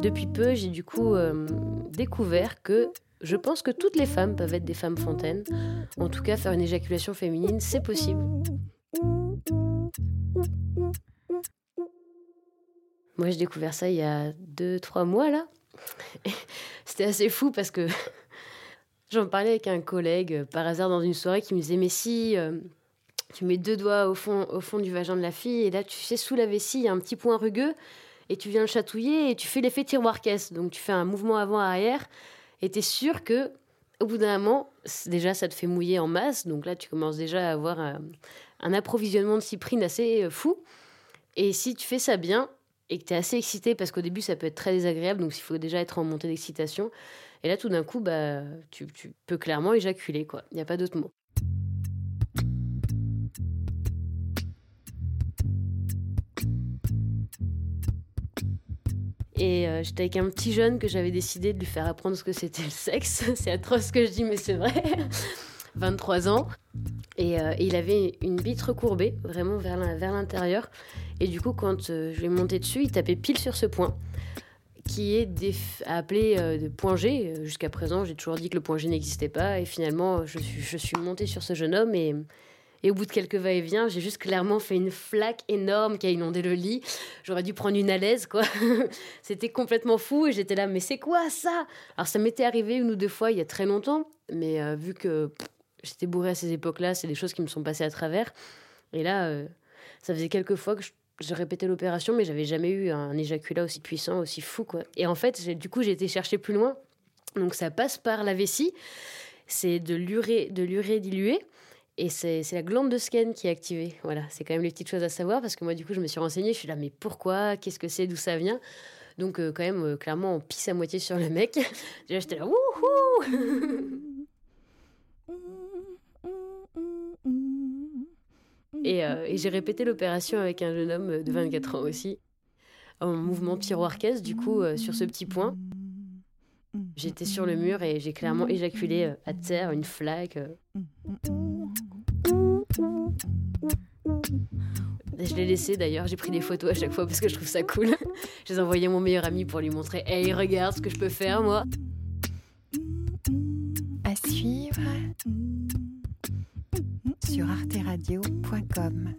depuis peu, j'ai du coup euh, découvert que je pense que toutes les femmes peuvent être des femmes fontaines. En tout cas, faire une éjaculation féminine, c'est possible. Moi, j'ai découvert ça il y a 2-3 mois là. C'était assez fou parce que j'en parlais avec un collègue euh, par hasard dans une soirée qui me disait Mais si euh, tu mets deux doigts au fond, au fond du vagin de la fille et là, tu sais, sous la vessie, il y a un petit point rugueux et tu viens le chatouiller et tu fais l'effet tiroir-caisse. Donc tu fais un mouvement avant-arrière et tu es sûr que au bout d'un moment, déjà ça te fait mouiller en masse. Donc là, tu commences déjà à avoir un, approvisionnement de cyprine assez euh, fou. Et si tu fais ça bien, et que tu es assez excité parce qu'au début ça peut être très désagréable donc il faut déjà être en montée d'excitation et là tout d'un coup bah tu, tu, peux clairement éjaculer quoi il n'y a pas d'autre mot Et euh, j'étais avec un petit jeune que j'avais décidé de lui faire apprendre ce que c'était le sexe. c'est atroce ce que je dis, mais c'est vrai. 23 ans. Et, euh, et, il avait une bite recourbée, vraiment vers l'intérieur. Et du coup, quand euh, je l'ai monté dessus, il tapait pile sur ce point, qui est appelé euh, point G. Jusqu'à présent, j'ai toujours dit que le point G n'existait pas. Et finalement, je suis, je suis montée sur ce jeune homme et. Et au bout de quelques va-et-vient, j'ai juste clairement fait une flaque énorme qui a inondé le lit. J'aurais dû prendre une alaise, quoi. C'était complètement fou et j'étais là, mais c'est quoi ça? Alors ça m'était arrivé une ou deux fois il y a très longtemps, mais euh, vu que j'étais bourrée à ces époques-là, c'est des choses qui me sont passées à travers. Et là, euh, ça faisait quelques fois que je, je répétais l'opération, mais j'avais jamais eu un éjaculat aussi puissant, aussi fou, quoi. Et en fait, du coup, j'ai été chercher plus loin. Donc ça passe par la vessie. C'est de l'urée, de l'urée diluée. Et c'est la glande de Skene qui est activée. Voilà, c'est quand même les petites choses à savoir parce que moi, du coup, je me suis renseignée. Je suis là, mais pourquoi? Qu'est-ce que c'est? D'où ça vient? Donc, euh, quand même, euh, clairement, on pisse à moitié sur le mec. Déjà, j'étais là, wouhou Et, euh, et j'ai répété l'opération avec un jeune homme de 24 ans aussi, en mouvement tiroir-caisse, du coup, euh, sur ce petit point. J'étais sur le mur et j'ai clairement éjaculé à terre une flaque. Je l'ai laissé d'ailleurs, j'ai pris des photos à chaque fois parce que je trouve ça cool. Je les ai envoyées à mon meilleur ami pour lui montrer Hey, regarde ce que je peux faire moi. À suivre sur arteradio.com.